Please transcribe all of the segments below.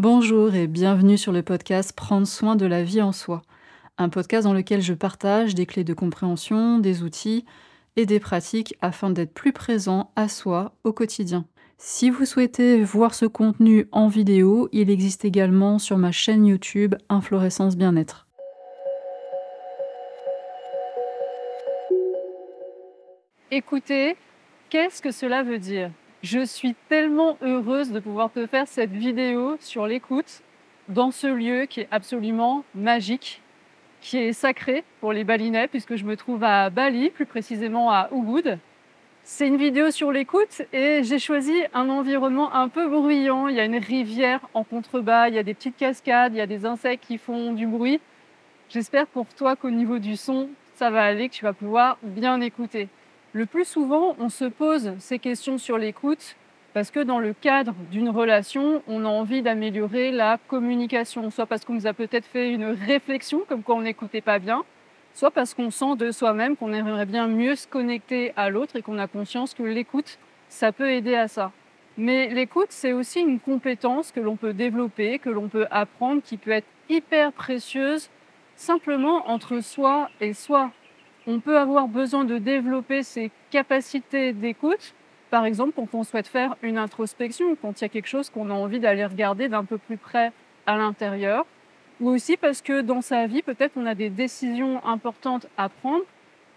Bonjour et bienvenue sur le podcast Prendre soin de la vie en soi, un podcast dans lequel je partage des clés de compréhension, des outils et des pratiques afin d'être plus présent à soi au quotidien. Si vous souhaitez voir ce contenu en vidéo, il existe également sur ma chaîne YouTube Inflorescence Bien-être. Écoutez, qu'est-ce que cela veut dire? Je suis tellement heureuse de pouvoir te faire cette vidéo sur l'écoute dans ce lieu qui est absolument magique, qui est sacré pour les balinais puisque je me trouve à Bali, plus précisément à Ubud. C'est une vidéo sur l'écoute et j'ai choisi un environnement un peu bruyant. Il y a une rivière en contrebas, il y a des petites cascades, il y a des insectes qui font du bruit. J'espère pour toi qu'au niveau du son, ça va aller, que tu vas pouvoir bien écouter. Le plus souvent, on se pose ces questions sur l'écoute parce que dans le cadre d'une relation, on a envie d'améliorer la communication, soit parce qu'on nous a peut-être fait une réflexion comme quoi on n'écoutait pas bien, soit parce qu'on sent de soi-même qu'on aimerait bien mieux se connecter à l'autre et qu'on a conscience que l'écoute, ça peut aider à ça. Mais l'écoute, c'est aussi une compétence que l'on peut développer, que l'on peut apprendre, qui peut être hyper précieuse simplement entre soi et soi on peut avoir besoin de développer ses capacités d'écoute, par exemple quand on souhaite faire une introspection, quand il y a quelque chose qu'on a envie d'aller regarder d'un peu plus près à l'intérieur, ou aussi parce que dans sa vie, peut-être on a des décisions importantes à prendre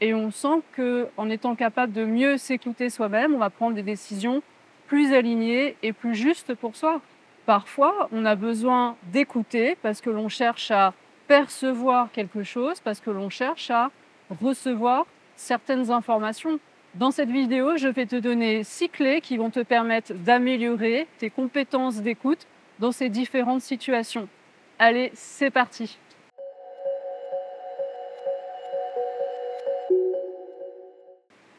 et on sent qu'en étant capable de mieux s'écouter soi-même, on va prendre des décisions plus alignées et plus justes pour soi. Parfois, on a besoin d'écouter parce que l'on cherche à percevoir quelque chose, parce que l'on cherche à recevoir certaines informations. Dans cette vidéo, je vais te donner six clés qui vont te permettre d'améliorer tes compétences d'écoute dans ces différentes situations. Allez, c'est parti.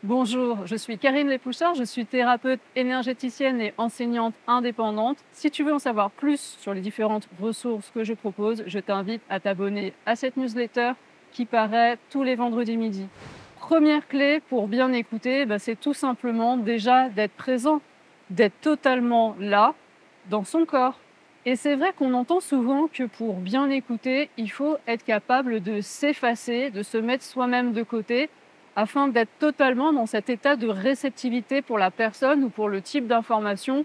Bonjour, je suis Karine Lépouchard, je suis thérapeute énergéticienne et enseignante indépendante. Si tu veux en savoir plus sur les différentes ressources que je propose, je t'invite à t'abonner à cette newsletter qui paraît tous les vendredis midi. Première clé pour bien écouter, bah, c'est tout simplement déjà d'être présent, d'être totalement là, dans son corps. Et c'est vrai qu'on entend souvent que pour bien écouter, il faut être capable de s'effacer, de se mettre soi-même de côté, afin d'être totalement dans cet état de réceptivité pour la personne ou pour le type d'information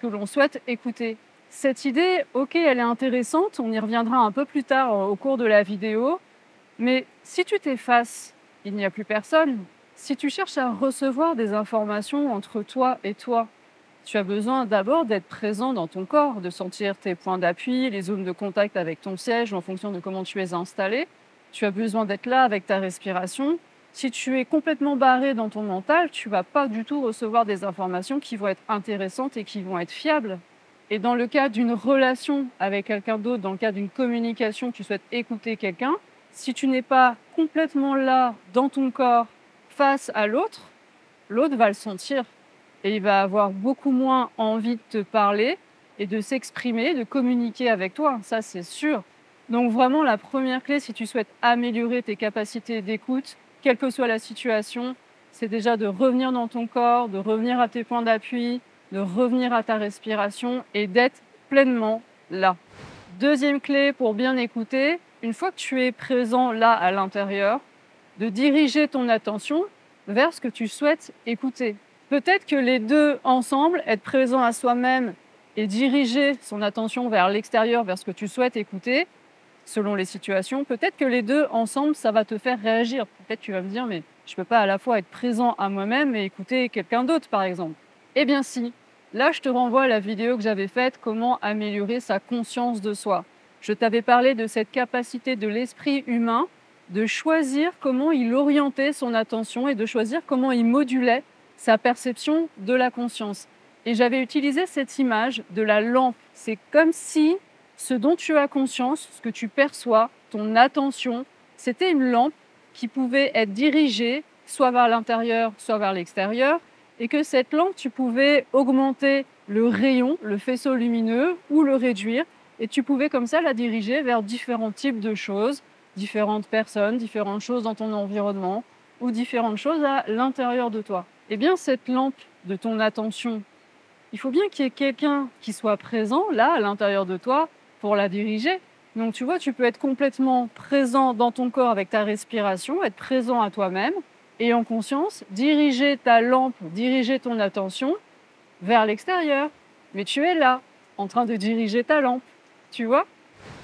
que l'on souhaite écouter. Cette idée, ok, elle est intéressante, on y reviendra un peu plus tard au cours de la vidéo, mais si tu t'effaces, il n'y a plus personne. Si tu cherches à recevoir des informations entre toi et toi, tu as besoin d'abord d'être présent dans ton corps, de sentir tes points d'appui, les zones de contact avec ton siège en fonction de comment tu es installé. Tu as besoin d'être là avec ta respiration. Si tu es complètement barré dans ton mental, tu vas pas du tout recevoir des informations qui vont être intéressantes et qui vont être fiables. Et dans le cas d'une relation avec quelqu'un d'autre, dans le cas d'une communication, tu souhaites écouter quelqu'un, si tu n'es pas complètement là dans ton corps face à l'autre, l'autre va le sentir et il va avoir beaucoup moins envie de te parler et de s'exprimer, de communiquer avec toi. Ça, c'est sûr. Donc vraiment, la première clé, si tu souhaites améliorer tes capacités d'écoute, quelle que soit la situation, c'est déjà de revenir dans ton corps, de revenir à tes points d'appui, de revenir à ta respiration et d'être pleinement là. Deuxième clé pour bien écouter, une fois que tu es présent là à l'intérieur, de diriger ton attention vers ce que tu souhaites écouter. Peut-être que les deux ensemble, être présent à soi-même et diriger son attention vers l'extérieur, vers ce que tu souhaites écouter, selon les situations, peut-être que les deux ensemble, ça va te faire réagir. Peut-être tu vas me dire, mais je ne peux pas à la fois être présent à moi-même et écouter quelqu'un d'autre, par exemple. Eh bien si, là je te renvoie à la vidéo que j'avais faite, comment améliorer sa conscience de soi. Je t'avais parlé de cette capacité de l'esprit humain de choisir comment il orientait son attention et de choisir comment il modulait sa perception de la conscience. Et j'avais utilisé cette image de la lampe. C'est comme si ce dont tu as conscience, ce que tu perçois, ton attention, c'était une lampe qui pouvait être dirigée soit vers l'intérieur, soit vers l'extérieur, et que cette lampe, tu pouvais augmenter le rayon, le faisceau lumineux, ou le réduire, et tu pouvais comme ça la diriger vers différents types de choses, différentes personnes, différentes choses dans ton environnement ou différentes choses à l'intérieur de toi. Eh bien, cette lampe de ton attention, il faut bien qu'il y ait quelqu'un qui soit présent là, à l'intérieur de toi, pour la diriger. Donc tu vois, tu peux être complètement présent dans ton corps avec ta respiration, être présent à toi-même et en conscience, diriger ta lampe, diriger ton attention vers l'extérieur. Mais tu es là, en train de diriger ta lampe. Tu vois?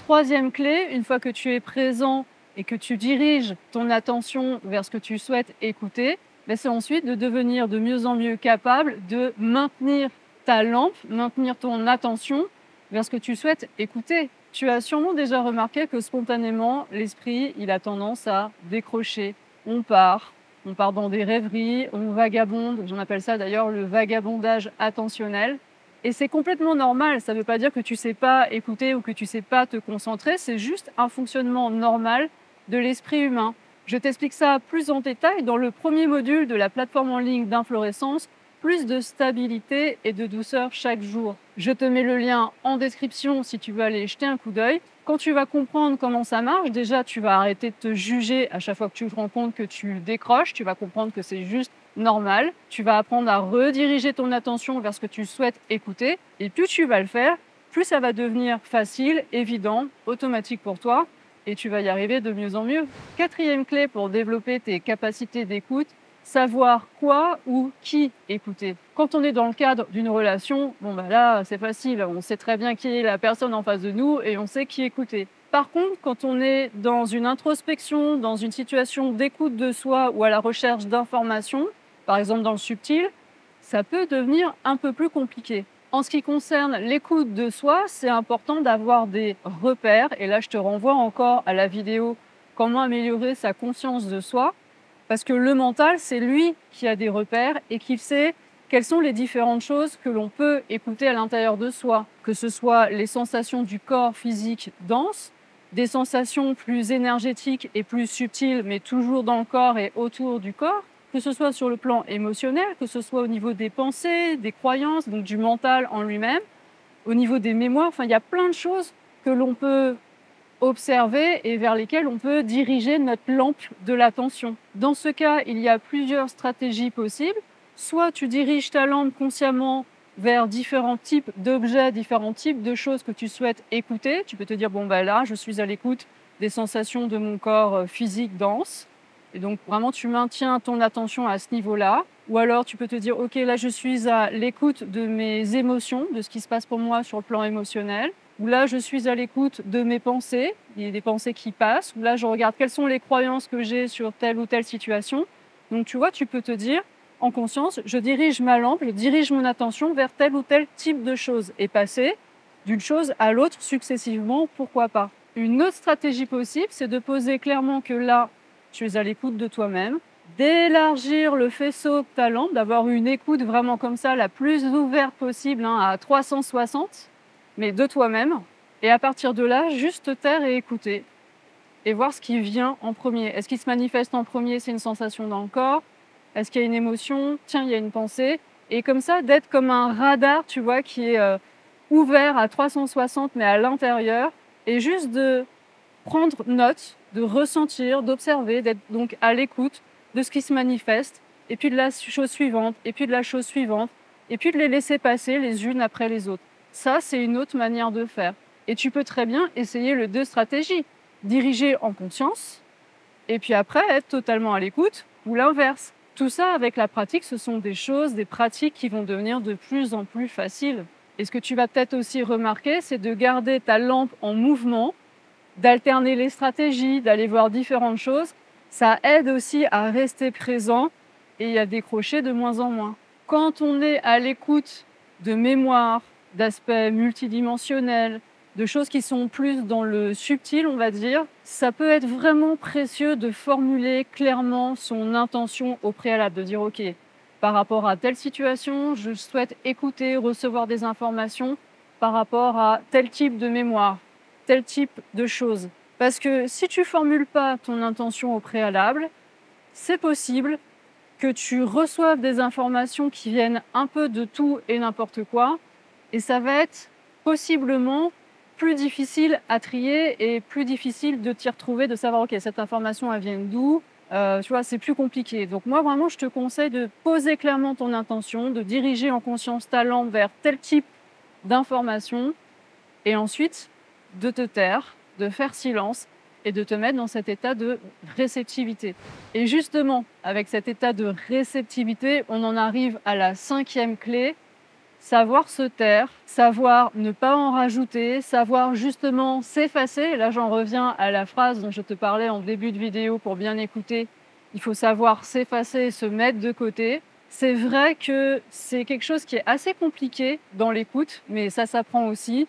Troisième clé, une fois que tu es présent et que tu diriges ton attention vers ce que tu souhaites écouter, ben, c'est ensuite de devenir de mieux en mieux capable de maintenir ta lampe, maintenir ton attention vers ce que tu souhaites écouter. Tu as sûrement déjà remarqué que spontanément, l'esprit, il a tendance à décrocher. On part, on part dans des rêveries, on vagabonde, j'en appelle ça d'ailleurs le vagabondage attentionnel. Et c'est complètement normal, ça ne veut pas dire que tu ne sais pas écouter ou que tu ne sais pas te concentrer, c'est juste un fonctionnement normal de l'esprit humain. Je t'explique ça plus en détail dans le premier module de la plateforme en ligne d'inflorescence plus de stabilité et de douceur chaque jour. Je te mets le lien en description si tu veux aller jeter un coup d'œil. Quand tu vas comprendre comment ça marche, déjà tu vas arrêter de te juger à chaque fois que tu te rends compte que tu décroches, tu vas comprendre que c'est juste normal. Tu vas apprendre à rediriger ton attention vers ce que tu souhaites écouter et plus tu vas le faire, plus ça va devenir facile, évident, automatique pour toi et tu vas y arriver de mieux en mieux. Quatrième clé pour développer tes capacités d'écoute, savoir quoi ou qui écouter. Quand on est dans le cadre d'une relation, bon bah là c'est facile, on sait très bien qui est la personne en face de nous et on sait qui écouter. Par contre, quand on est dans une introspection, dans une situation d'écoute de soi ou à la recherche d'informations, par exemple dans le subtil, ça peut devenir un peu plus compliqué. En ce qui concerne l'écoute de soi, c'est important d'avoir des repères. Et là, je te renvoie encore à la vidéo Comment améliorer sa conscience de soi. Parce que le mental, c'est lui qui a des repères et qui sait quelles sont les différentes choses que l'on peut écouter à l'intérieur de soi, que ce soit les sensations du corps physique dense, des sensations plus énergétiques et plus subtiles, mais toujours dans le corps et autour du corps, que ce soit sur le plan émotionnel, que ce soit au niveau des pensées, des croyances, donc du mental en lui-même, au niveau des mémoires, enfin il y a plein de choses que l'on peut observer et vers lesquels on peut diriger notre lampe de l'attention. Dans ce cas, il y a plusieurs stratégies possibles. Soit tu diriges ta lampe consciemment vers différents types d'objets, différents types de choses que tu souhaites écouter. Tu peux te dire, bon, ben là, je suis à l'écoute des sensations de mon corps euh, physique dense. Et donc, vraiment, tu maintiens ton attention à ce niveau-là. Ou alors, tu peux te dire, OK, là, je suis à l'écoute de mes émotions, de ce qui se passe pour moi sur le plan émotionnel où là je suis à l'écoute de mes pensées, il y a des pensées qui passent, où là je regarde quelles sont les croyances que j'ai sur telle ou telle situation. Donc tu vois, tu peux te dire en conscience, je dirige ma lampe, je dirige mon attention vers tel ou tel type de choses et passer d'une chose à l'autre successivement, pourquoi pas. Une autre stratégie possible, c'est de poser clairement que là, tu es à l'écoute de toi-même, d'élargir le faisceau de ta lampe, d'avoir une écoute vraiment comme ça, la plus ouverte possible, hein, à 360 mais de toi-même. Et à partir de là, juste te taire et écouter. Et voir ce qui vient en premier. Est-ce qu'il se manifeste en premier C'est une sensation dans le corps? Est-ce qu'il y a une émotion? Tiens, il y a une pensée. Et comme ça, d'être comme un radar, tu vois, qui est euh, ouvert à 360, mais à l'intérieur. Et juste de prendre note, de ressentir, d'observer, d'être donc à l'écoute de ce qui se manifeste. Et puis de la chose suivante, et puis de la chose suivante. Et puis de les laisser passer les unes après les autres. Ça, c'est une autre manière de faire. Et tu peux très bien essayer le deux stratégies. Diriger en conscience et puis après être totalement à l'écoute ou l'inverse. Tout ça avec la pratique, ce sont des choses, des pratiques qui vont devenir de plus en plus faciles. Et ce que tu vas peut-être aussi remarquer, c'est de garder ta lampe en mouvement, d'alterner les stratégies, d'aller voir différentes choses. Ça aide aussi à rester présent et à décrocher de moins en moins. Quand on est à l'écoute de mémoire, d'aspects multidimensionnels, de choses qui sont plus dans le subtil, on va dire, ça peut être vraiment précieux de formuler clairement son intention au préalable, de dire OK, par rapport à telle situation, je souhaite écouter, recevoir des informations par rapport à tel type de mémoire, tel type de choses. Parce que si tu formules pas ton intention au préalable, c'est possible que tu reçoives des informations qui viennent un peu de tout et n'importe quoi, et ça va être possiblement plus difficile à trier et plus difficile de t'y retrouver, de savoir, OK, cette information, elle vient d'où? Euh, tu vois, c'est plus compliqué. Donc moi, vraiment, je te conseille de poser clairement ton intention, de diriger en conscience ta lampe vers tel type d'information, et ensuite de te taire, de faire silence et de te mettre dans cet état de réceptivité. Et justement, avec cet état de réceptivité, on en arrive à la cinquième clé, savoir se taire, savoir ne pas en rajouter, savoir justement s'effacer. Et là, j'en reviens à la phrase dont je te parlais en début de vidéo pour bien écouter. Il faut savoir s'effacer, se mettre de côté. C'est vrai que c'est quelque chose qui est assez compliqué dans l'écoute, mais ça s'apprend aussi,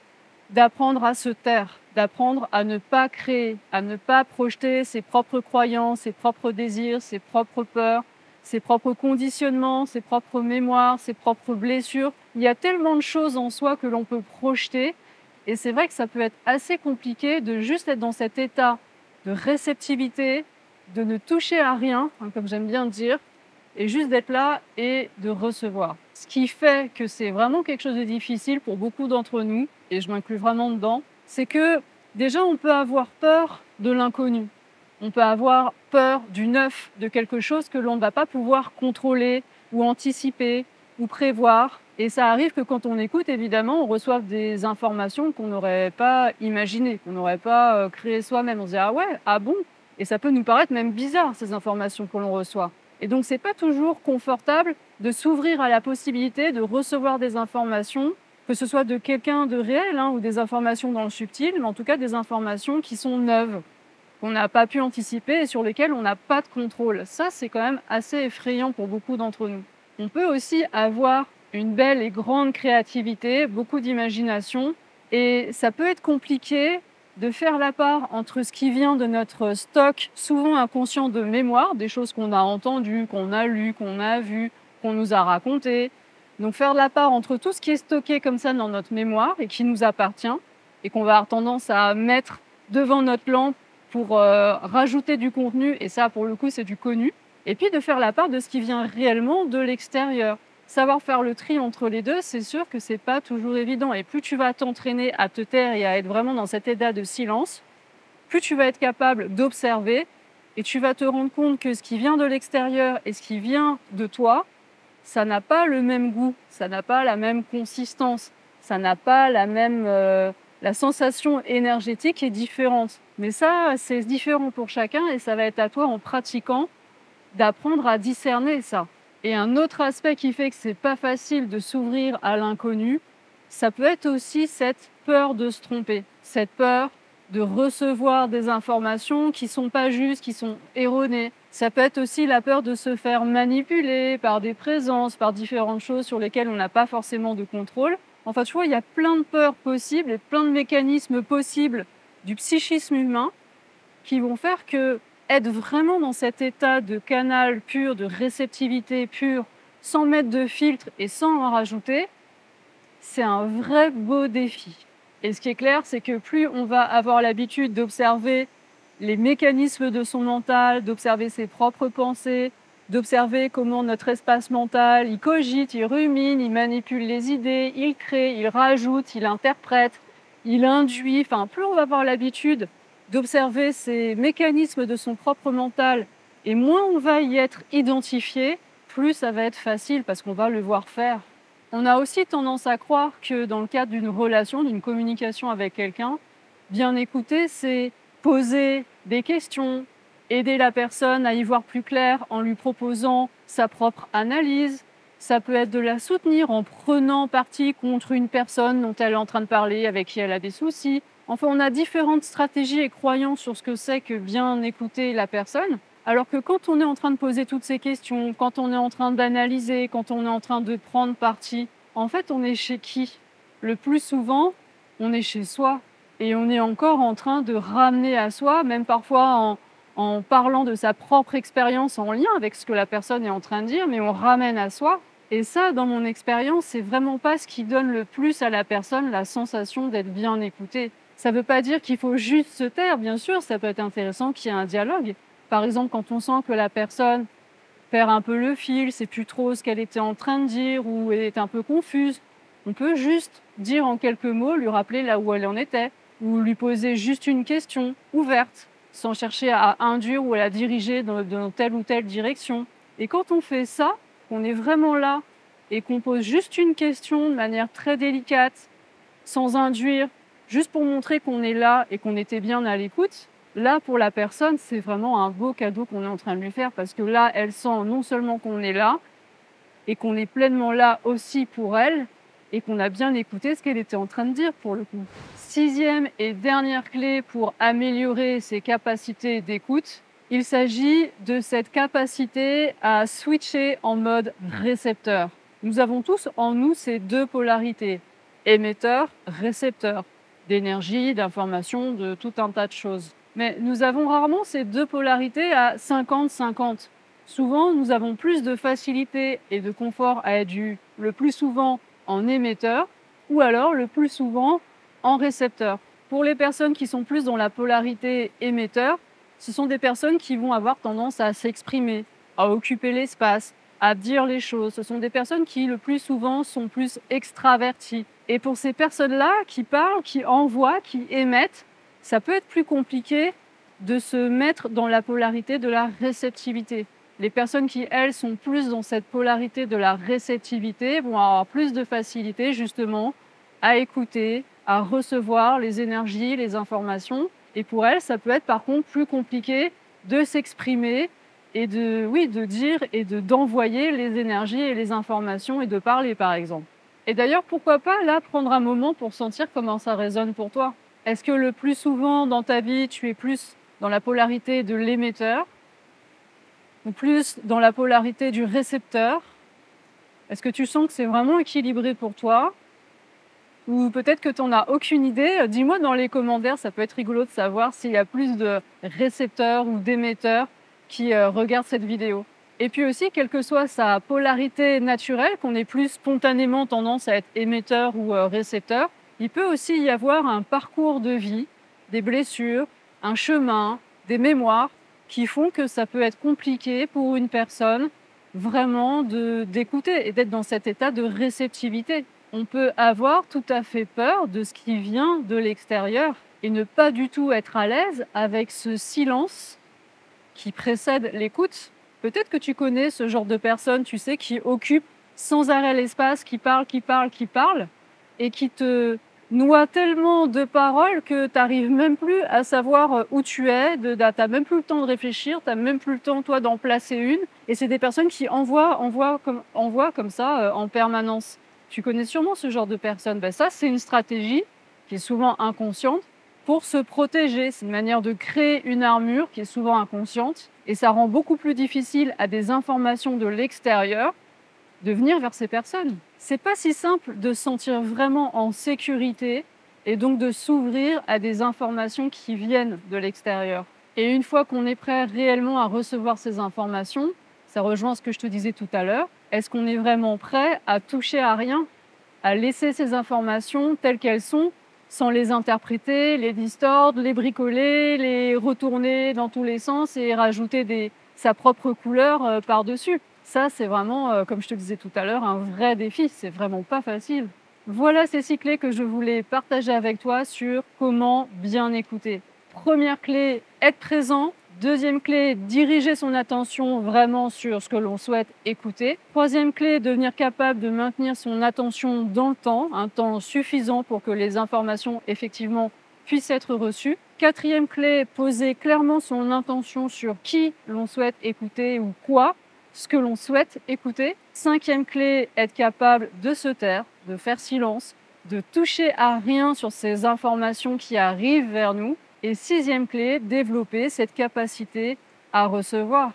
d'apprendre à se taire, d'apprendre à ne pas créer, à ne pas projeter ses propres croyances, ses propres désirs, ses propres peurs, ses propres conditionnements, ses propres mémoires, ses propres blessures. Il y a tellement de choses en soi que l'on peut projeter. Et c'est vrai que ça peut être assez compliqué de juste être dans cet état de réceptivité, de ne toucher à rien, hein, comme j'aime bien dire, et juste d'être là et de recevoir. Ce qui fait que c'est vraiment quelque chose de difficile pour beaucoup d'entre nous, et je m'inclus vraiment dedans, c'est que déjà on peut avoir peur de l'inconnu. On peut avoir peur du neuf, de quelque chose que l'on ne va pas pouvoir contrôler ou anticiper ou prévoir. Et ça arrive que quand on écoute, évidemment, on reçoit des informations qu'on n'aurait pas imaginées, qu'on n'aurait pas euh, créées soi-même. On se dit ah ouais, ah bon? Et ça peut nous paraître même bizarre ces informations que l'on reçoit. Et donc c'est pas toujours confortable de s'ouvrir à la possibilité de recevoir des informations, que ce soit de quelqu'un de réel hein, ou des informations dans le subtil, mais en tout cas des informations qui sont neuves, qu'on n'a pas pu anticiper et sur lesquelles on n'a pas de contrôle. Ça, c'est quand même assez effrayant pour beaucoup d'entre nous. On peut aussi avoir une belle et grande créativité, beaucoup d'imagination, et ça peut être compliqué de faire la part entre ce qui vient de notre stock, souvent inconscient de mémoire, des choses qu'on a entendues, qu'on a lues, qu'on a vues, qu'on nous a racontées. Donc faire la part entre tout ce qui est stocké comme ça dans notre mémoire et qui nous appartient, et qu'on va avoir tendance à mettre devant notre lampe pour euh, rajouter du contenu, et ça pour le coup c'est du connu, et puis de faire la part de ce qui vient réellement de l'extérieur. Savoir faire le tri entre les deux, c'est sûr que c'est pas toujours évident. Et plus tu vas t'entraîner à te taire et à être vraiment dans cet état de silence, plus tu vas être capable d'observer et tu vas te rendre compte que ce qui vient de l'extérieur et ce qui vient de toi, ça n'a pas le même goût, ça n'a pas la même consistance, ça n'a pas la même euh, la sensation énergétique est différente. Mais ça, c'est différent pour chacun et ça va être à toi en pratiquant d'apprendre à discerner ça. Et un autre aspect qui fait que c'est pas facile de s'ouvrir à l'inconnu, ça peut être aussi cette peur de se tromper, cette peur de recevoir des informations qui sont pas justes, qui sont erronées. Ça peut être aussi la peur de se faire manipuler par des présences, par différentes choses sur lesquelles on n'a pas forcément de contrôle. Enfin, tu vois, il y a plein de peurs possibles et plein de mécanismes possibles du psychisme humain qui vont faire que être vraiment dans cet état de canal pur, de réceptivité pure, sans mettre de filtre et sans en rajouter, c'est un vrai beau défi. Et ce qui est clair, c'est que plus on va avoir l'habitude d'observer les mécanismes de son mental, d'observer ses propres pensées, d'observer comment notre espace mental, il cogite, il rumine, il manipule les idées, il crée, il rajoute, il interprète, il induit, enfin plus on va avoir l'habitude d'observer ces mécanismes de son propre mental et moins on va y être identifié, plus ça va être facile parce qu'on va le voir faire. On a aussi tendance à croire que dans le cadre d'une relation, d'une communication avec quelqu'un, bien écouter, c'est poser des questions, aider la personne à y voir plus clair en lui proposant sa propre analyse. Ça peut être de la soutenir en prenant parti contre une personne dont elle est en train de parler, avec qui elle a des soucis. Enfin, on a différentes stratégies et croyances sur ce que c'est que bien écouter la personne. Alors que quand on est en train de poser toutes ces questions, quand on est en train d'analyser, quand on est en train de prendre parti, en fait, on est chez qui? Le plus souvent, on est chez soi. Et on est encore en train de ramener à soi, même parfois en, en parlant de sa propre expérience en lien avec ce que la personne est en train de dire, mais on ramène à soi. Et ça, dans mon expérience, c'est vraiment pas ce qui donne le plus à la personne la sensation d'être bien écoutée. Ça ne veut pas dire qu'il faut juste se taire, bien sûr, ça peut être intéressant qu'il y ait un dialogue. Par exemple, quand on sent que la personne perd un peu le fil, c'est plus trop ce qu'elle était en train de dire ou est un peu confuse, on peut juste dire en quelques mots, lui rappeler là où elle en était, ou lui poser juste une question ouverte, sans chercher à induire ou à la diriger dans, telle ou telle direction. Et quand on fait ça, qu'on est vraiment là et qu'on pose juste une question de manière très délicate, sans induire, juste pour montrer qu'on est là et qu'on était bien à l'écoute, là pour la personne, c'est vraiment un beau cadeau qu'on est en train de lui faire parce que là, elle sent non seulement qu'on est là et qu'on est pleinement là aussi pour elle et qu'on a bien écouté ce qu'elle était en train de dire pour le coup. Sixième et dernière clé pour améliorer ses capacités d'écoute, il s'agit de cette capacité à switcher en mode récepteur. Nous avons tous en nous ces deux polarités, émetteur, récepteur, d'énergie, d'information, de tout un tas de choses. Mais nous avons rarement ces deux polarités à 50-50. Souvent, nous avons plus de facilité et de confort à être du le plus souvent en émetteur ou alors le plus souvent en récepteur. Pour les personnes qui sont plus dans la polarité émetteur, ce sont des personnes qui vont avoir tendance à s'exprimer, à occuper l'espace, à dire les choses. Ce sont des personnes qui, le plus souvent, sont plus extraverties. Et pour ces personnes-là qui parlent, qui envoient, qui émettent, ça peut être plus compliqué de se mettre dans la polarité de la réceptivité. Les personnes qui, elles, sont plus dans cette polarité de la réceptivité vont avoir plus de facilité, justement, à écouter, à recevoir les énergies, les informations. Et pour elles, ça peut être par contre plus compliqué de s'exprimer et de, oui, de dire et de d'envoyer les énergies et les informations et de parler, par exemple. Et d'ailleurs, pourquoi pas là prendre un moment pour sentir comment ça résonne pour toi Est-ce que le plus souvent dans ta vie, tu es plus dans la polarité de l'émetteur ou plus dans la polarité du récepteur. Est-ce que tu sens que c'est vraiment équilibré pour toi? Ou peut-être que tu n'en as aucune idée, dis-moi dans les commentaires, ça peut être rigolo de savoir s'il y a plus de récepteurs ou d'émetteurs qui euh, regardent cette vidéo. Et puis aussi, quelle que soit sa polarité naturelle, qu'on ait plus spontanément tendance à être émetteur ou euh, récepteur, il peut aussi y avoir un parcours de vie, des blessures, un chemin, des mémoires qui font que ça peut être compliqué pour une personne vraiment d'écouter et d'être dans cet état de réceptivité on peut avoir tout à fait peur de ce qui vient de l'extérieur et ne pas du tout être à l'aise avec ce silence qui précède l'écoute. Peut-être que tu connais ce genre de personne, tu sais, qui occupe sans arrêt l'espace, qui parle, qui parle, qui parle, et qui te noie tellement de paroles que tu n'arrives même plus à savoir où tu es, tu n'as même plus le temps de réfléchir, tu n'as même plus le temps, toi, d'en placer une. Et c'est des personnes qui envoient, envoient, comme, envoient comme ça euh, en permanence. Tu connais sûrement ce genre de personnes. Ben ça, c'est une stratégie qui est souvent inconsciente pour se protéger. C'est une manière de créer une armure qui est souvent inconsciente et ça rend beaucoup plus difficile à des informations de l'extérieur de venir vers ces personnes. C'est pas si simple de se sentir vraiment en sécurité et donc de s'ouvrir à des informations qui viennent de l'extérieur. Et une fois qu'on est prêt réellement à recevoir ces informations, ça rejoint ce que je te disais tout à l'heure, est-ce qu'on est vraiment prêt à toucher à rien, à laisser ces informations telles qu'elles sont, sans les interpréter, les distordre, les bricoler, les retourner dans tous les sens et rajouter sa propre couleur euh, par-dessus? Ça, c'est vraiment, euh, comme je te disais tout à l'heure, un vrai défi. C'est vraiment pas facile. Voilà ces six clés que je voulais partager avec toi sur comment bien écouter. Première clé, être présent. Deuxième clé, diriger son attention vraiment sur ce que l'on souhaite écouter. Troisième clé, devenir capable de maintenir son attention dans le temps, un temps suffisant pour que les informations effectivement puissent être reçues. Quatrième clé, poser clairement son intention sur qui l'on souhaite écouter ou quoi, ce que l'on souhaite écouter. Cinquième clé, être capable de se taire, de faire silence, de toucher à rien sur ces informations qui arrivent vers nous. Et sixième clé, développer cette capacité à recevoir.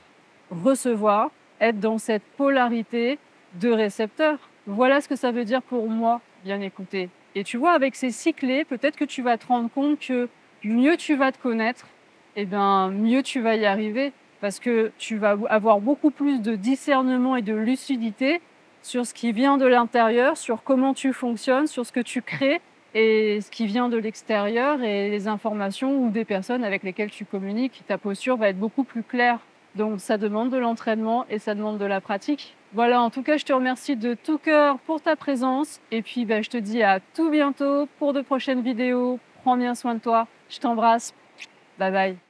Recevoir, être dans cette polarité de récepteur. Voilà ce que ça veut dire pour moi, bien écouter. Et tu vois, avec ces six clés, peut-être que tu vas te rendre compte que mieux tu vas te connaître, et eh bien mieux tu vas y arriver. Parce que tu vas avoir beaucoup plus de discernement et de lucidité sur ce qui vient de l'intérieur, sur comment tu fonctionnes, sur ce que tu crées et ce qui vient de l'extérieur et les informations ou des personnes avec lesquelles tu communiques, ta posture va être beaucoup plus claire. Donc ça demande de l'entraînement et ça demande de la pratique. Voilà, en tout cas, je te remercie de tout cœur pour ta présence et puis ben, je te dis à tout bientôt pour de prochaines vidéos. Prends bien soin de toi. Je t'embrasse. Bye bye.